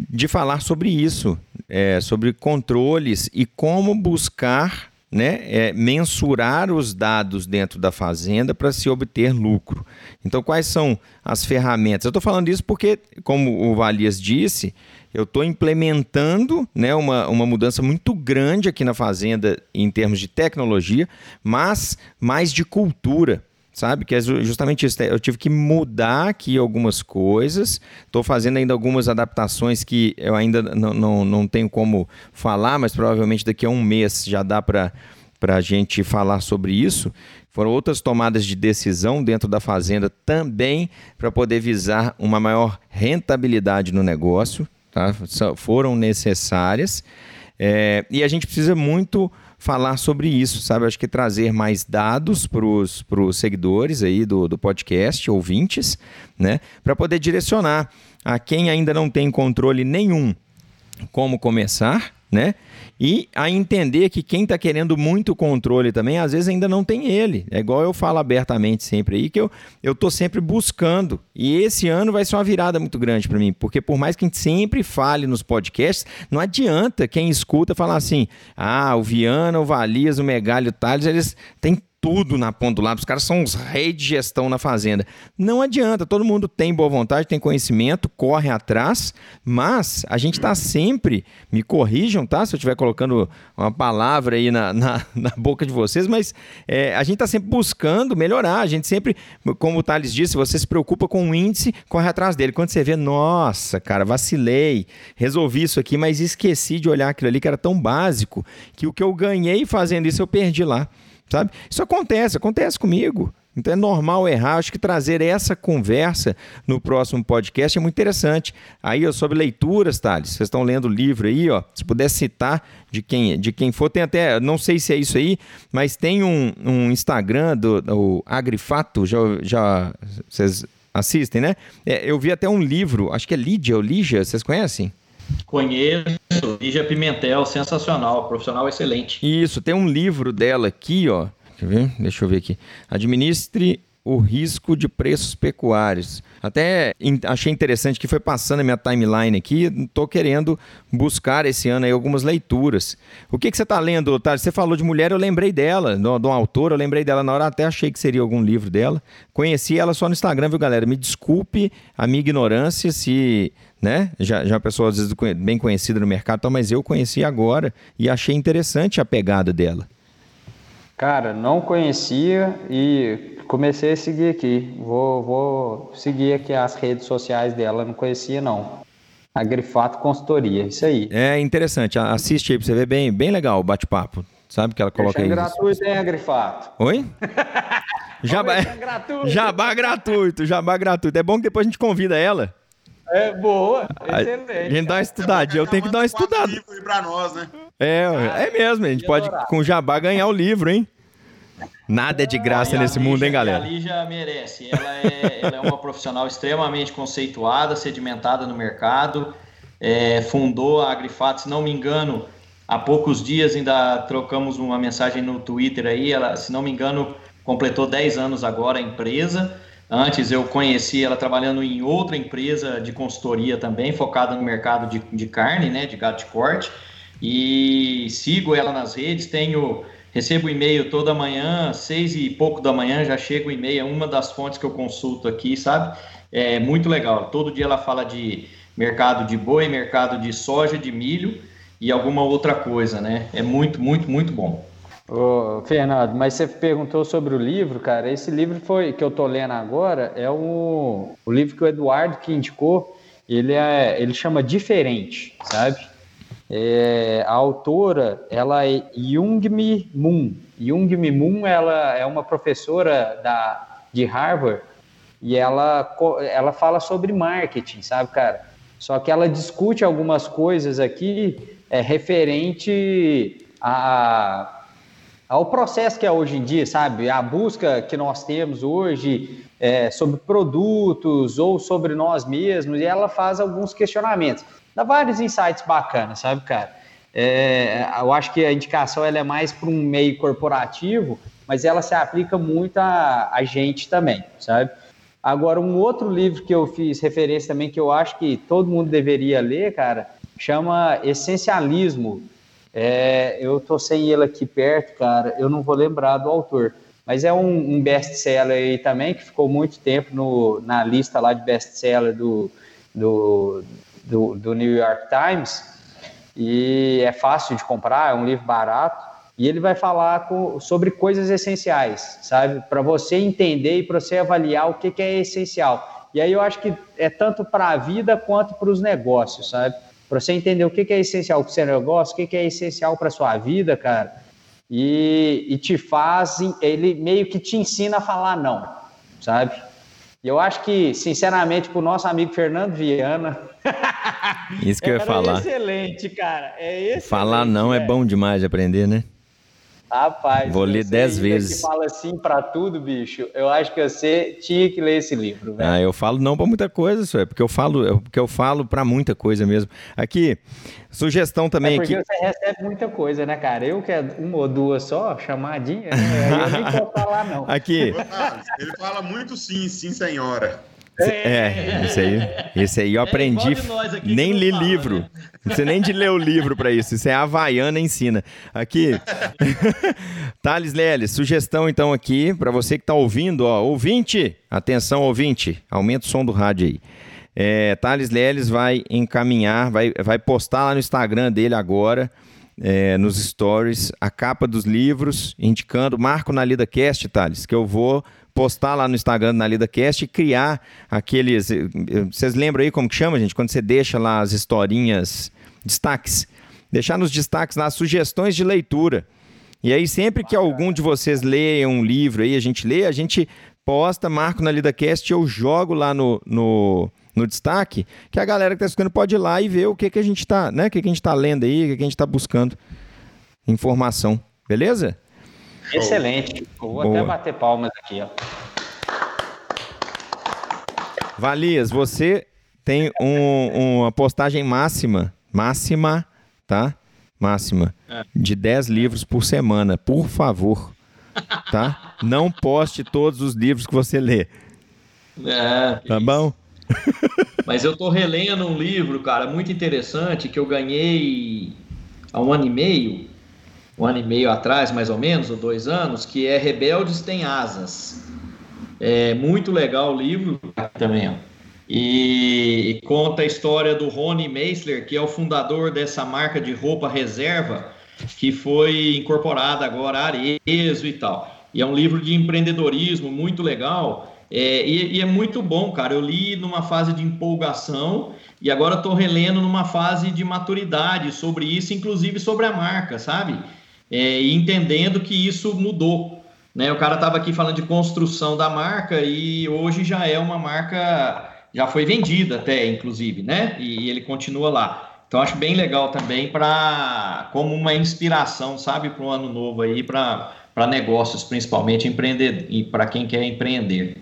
S1: De falar sobre isso, é, sobre controles e como buscar né, é, mensurar os dados dentro da fazenda para se obter lucro. Então, quais são as ferramentas? Eu estou falando isso porque, como o Valias disse, eu estou implementando né, uma, uma mudança muito grande aqui na fazenda em termos de tecnologia, mas mais de cultura sabe? Que é justamente isso. Eu tive que mudar aqui algumas coisas. Estou fazendo ainda algumas adaptações que eu ainda não, não, não tenho como falar, mas provavelmente daqui a um mês já dá para a gente falar sobre isso. Foram outras tomadas de decisão dentro da fazenda também para poder visar uma maior rentabilidade no negócio. Tá? Foram necessárias. É, e a gente precisa muito falar sobre isso, sabe? Acho que trazer mais dados para os seguidores aí do, do podcast, ouvintes, né? Para poder direcionar a quem ainda não tem controle nenhum como começar, né? E a entender que quem está querendo muito controle também, às vezes ainda não tem ele. É igual eu falo abertamente sempre aí, que eu estou sempre buscando. E esse ano vai ser uma virada muito grande para mim, porque por mais que a gente sempre fale nos podcasts, não adianta quem escuta falar assim: ah, o Viana, o Valias, o Megalho, o Thales, eles têm tudo na ponta do lápis. Os caras são os reis de gestão na fazenda. Não adianta, todo mundo tem boa vontade, tem conhecimento, corre atrás, mas a gente está sempre, me corrijam, tá? Se eu estiver colocando uma palavra aí na, na, na boca de vocês, mas é, a gente está sempre buscando melhorar. A gente sempre, como o Thales disse, você se preocupa com o índice, corre atrás dele. Quando você vê, nossa, cara, vacilei, resolvi isso aqui, mas esqueci de olhar aquilo ali que era tão básico que o que eu ganhei fazendo isso eu perdi lá sabe? Isso acontece, acontece comigo. Então é normal errar. Acho que trazer essa conversa no próximo podcast é muito interessante. Aí, ó, sobre leituras, Thales, vocês estão lendo o livro aí, ó. Se puder citar de quem, de quem for, tem até, não sei se é isso aí, mas tem um, um Instagram do, do Agrifato, já, já vocês assistem, né? É, eu vi até um livro, acho que é Lídia ou Lígia, vocês conhecem?
S3: Conheço, Lígia Pimentel, sensacional, profissional excelente.
S1: Isso, tem um livro dela aqui, ó. Deixa eu ver aqui. Administre o risco de preços pecuários. Até achei interessante que foi passando a minha timeline aqui, estou querendo buscar esse ano aí algumas leituras. O que, que você está lendo, Otário? Você falou de mulher, eu lembrei dela, de um autor, eu lembrei dela na hora, até achei que seria algum livro dela. Conheci ela só no Instagram, viu, galera? Me desculpe a minha ignorância se né? Já, já pessoa às vezes bem conhecida no mercado, mas eu conheci agora e achei interessante a pegada dela.
S2: Cara, não conhecia e comecei a seguir aqui. Vou, vou seguir aqui as redes sociais dela, não conhecia não. A Grifato Consultoria, isso aí.
S1: É interessante, assiste aí pra você ver bem, bem legal o bate-papo. Sabe que ela coloca aí?
S2: gratuito, hein, Agrifato?
S1: Oi? jabá, gratuito. jabá gratuito, jabá gratuito. É bom que depois a gente convida ela.
S2: É boa, excelente.
S1: A gente dá uma estudadinha, eu tenho que dar uma estudada.
S4: Pra nós, né?
S1: É, é mesmo, a gente pode com jabá ganhar o livro, hein? Nada é de graça nesse Lígia, mundo, hein, galera?
S3: A Lígia merece. Ela é, ela é uma profissional extremamente conceituada, sedimentada no mercado. É, fundou a Agrifato, se não me engano, há poucos dias ainda trocamos uma mensagem no Twitter aí. Ela, se não me engano, completou 10 anos agora a empresa. Antes eu conheci ela trabalhando em outra empresa de consultoria também, focada no mercado de, de carne, né, de gato de corte. E sigo ela nas redes, tenho recebo e-mail toda manhã, seis e pouco da manhã já chega o e-mail, é uma das fontes que eu consulto aqui, sabe? É muito legal. Todo dia ela fala de mercado de boi, mercado de soja, de milho e alguma outra coisa, né? É muito, muito, muito bom.
S2: Ô, Fernando, mas você perguntou sobre o livro, cara. Esse livro foi que eu tô lendo agora é o, o livro que o Eduardo que indicou. Ele é, ele chama diferente, sabe? É, a autora, ela é Jungmi Moon. Jungmi Moon, ela é uma professora da de Harvard e ela ela fala sobre marketing, sabe, cara? Só que ela discute algumas coisas aqui é, referente a ao processo que é hoje em dia, sabe? A busca que nós temos hoje é, sobre produtos ou sobre nós mesmos, e ela faz alguns questionamentos. Dá vários insights bacanas, sabe, cara? É, eu acho que a indicação ela é mais para um meio corporativo, mas ela se aplica muito a, a gente também, sabe? Agora, um outro livro que eu fiz referência também, que eu acho que todo mundo deveria ler, cara, chama Essencialismo. É, eu tô sem ele aqui perto, cara, eu não vou lembrar do autor, mas é um, um best-seller aí também, que ficou muito tempo no, na lista lá de best-seller do, do, do, do New York Times, e é fácil de comprar, é um livro barato, e ele vai falar com, sobre coisas essenciais, sabe? Para você entender e para você avaliar o que, que é essencial. E aí eu acho que é tanto para a vida quanto para os negócios, sabe? Para você entender o que, que é essencial para o seu negócio, o que, que é essencial para a sua vida, cara. E, e te faz, ele meio que te ensina a falar não, sabe? E eu acho que, sinceramente, para o nosso amigo Fernando Viana.
S1: Isso que eu ia falar.
S2: É excelente, cara. É excelente,
S1: falar não é bom demais de aprender, né?
S2: Rapaz,
S1: vou ler dez vezes.
S2: Que fala assim para tudo, bicho. Eu acho que você tinha que ler esse livro. Velho.
S1: Ah, eu falo não para muita coisa, só é porque eu falo, é porque eu falo para muita coisa mesmo. Aqui, sugestão também
S2: é porque
S1: aqui.
S2: você recebe muita coisa, né, cara? Eu que é uma ou duas só, chamadinha, né? eu nem posso falar não.
S1: Aqui.
S4: Ele fala muito sim, sim, senhora.
S1: É, isso aí, esse aí eu aprendi. É nem li fala, livro. Né? Não precisa nem de ler o livro para isso. Isso é Havaiana ensina. Aqui, Thales Leles, sugestão então aqui para você que está ouvindo, ó, ouvinte, atenção ouvinte, aumenta o som do rádio aí. É, Thales Leles vai encaminhar, vai, vai postar lá no Instagram dele agora, é, nos stories, a capa dos livros, indicando, marco na Lida Cast, Thales, que eu vou postar lá no Instagram na LidaCast e criar aqueles. Eh, eh, vocês lembram aí como que chama, gente? Quando você deixa lá as historinhas, destaques. Deixar nos destaques lá sugestões de leitura. E aí, sempre que algum de vocês leia um livro aí, a gente lê, a gente posta, marco na LidaCast e eu jogo lá no, no, no destaque, que a galera que está escutando pode ir lá e ver o que, que a gente está, né? O que, que a gente está lendo aí, o que, que a gente está buscando. Informação. Beleza?
S2: Excelente. vou Boa. até bater palmas aqui, ó.
S1: Valias, você tem um, uma postagem máxima, máxima, tá? Máxima, é. de 10 livros por semana, por favor, tá? Não poste todos os livros que você lê.
S3: É,
S1: tá bom?
S3: Mas eu tô relendo um livro, cara, muito interessante que eu ganhei há um ano e meio um ano e meio atrás, mais ou menos, ou dois anos, que é Rebeldes Tem Asas. É muito legal o livro também, ó. E, e, conta a história do Rony Meisler, que é o fundador dessa marca de roupa reserva, que foi incorporada agora a Arezo e tal. E é um livro de empreendedorismo muito legal. É, e, e, é muito bom, cara. Eu li numa fase de empolgação e agora estou relendo numa fase de maturidade sobre isso, inclusive sobre a marca, sabe? É, e entendendo que isso mudou. Né? O cara estava aqui falando de construção da marca e hoje já é uma marca, já foi vendida até, inclusive, né? E ele continua lá. Então acho bem legal também para como uma inspiração, sabe, para o ano novo aí, para negócios, principalmente empreender e para quem quer empreender.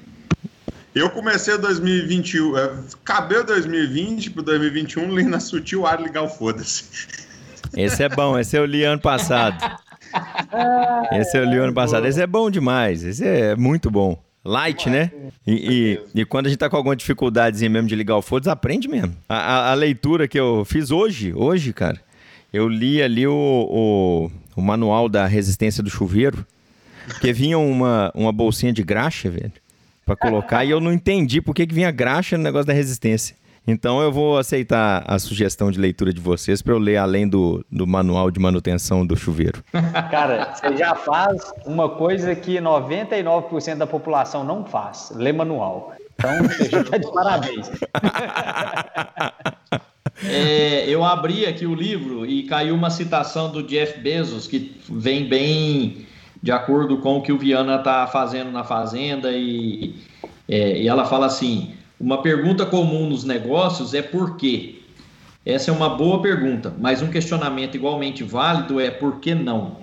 S4: Eu comecei 2021, acabei 2020 para 2021 lendo a Sutil Ar Legal Foda-se.
S1: Esse é bom, esse eu li ano passado. Esse eu li ano passado. Esse é bom demais, esse é muito bom. Light, né? E, e, e, quando a gente tá com alguma dificuldadezinha mesmo de ligar o foda, aprende mesmo. A, a, a, leitura que eu fiz hoje, hoje, cara, eu li ali o, o, o manual da resistência do chuveiro, porque vinha uma, uma bolsinha de graxa, velho, pra colocar, e eu não entendi por que, que vinha graxa no negócio da resistência. Então eu vou aceitar a sugestão de leitura de vocês para eu ler além do, do manual de manutenção do chuveiro.
S2: Cara, você já faz uma coisa que 99% da população não faz: ler manual. Então você já está de parabéns.
S3: É, eu abri aqui o livro e caiu uma citação do Jeff Bezos que vem bem de acordo com o que o Viana está fazendo na fazenda e, é, e ela fala assim uma pergunta comum nos negócios é por quê? Essa é uma boa pergunta, mas um questionamento igualmente válido é por que não?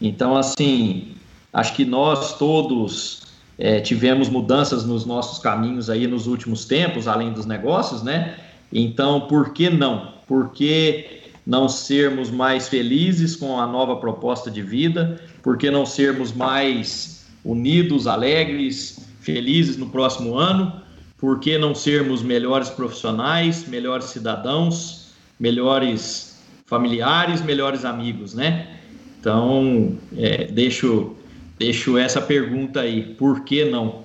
S3: Então, assim, acho que nós todos é, tivemos mudanças nos nossos caminhos aí nos últimos tempos, além dos negócios, né? Então, por que não? Por que não sermos mais felizes com a nova proposta de vida? Por que não sermos mais unidos, alegres, felizes no próximo ano? Por que não sermos melhores profissionais, melhores cidadãos, melhores familiares, melhores amigos, né? Então, é, deixo Deixo essa pergunta aí, por que não?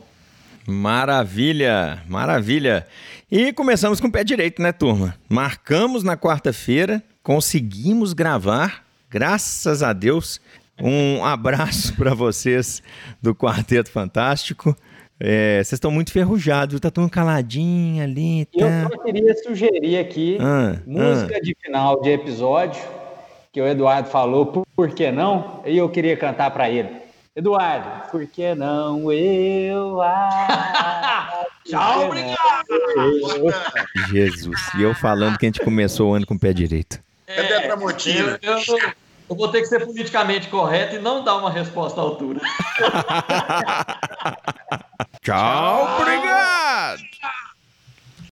S1: Maravilha, maravilha. E começamos com o pé direito, né, turma? Marcamos na quarta-feira, conseguimos gravar, graças a Deus. Um abraço para vocês do Quarteto Fantástico. É, vocês estão muito ferrujados, tá tão caladinho ali. Tá...
S2: Eu só queria sugerir aqui ah, música ah. de final de episódio, que o Eduardo falou, por, por que não? E eu queria cantar para ele. Eduardo, por que não eu? Ah,
S3: Tchau, obrigado!
S1: Jesus, e eu falando que a gente começou o ano com o pé direito.
S3: Cadê a Tramontina? Eu, eu, eu, vou ter que ser politicamente correto e não dar uma resposta à altura.
S1: Tchau, obrigado!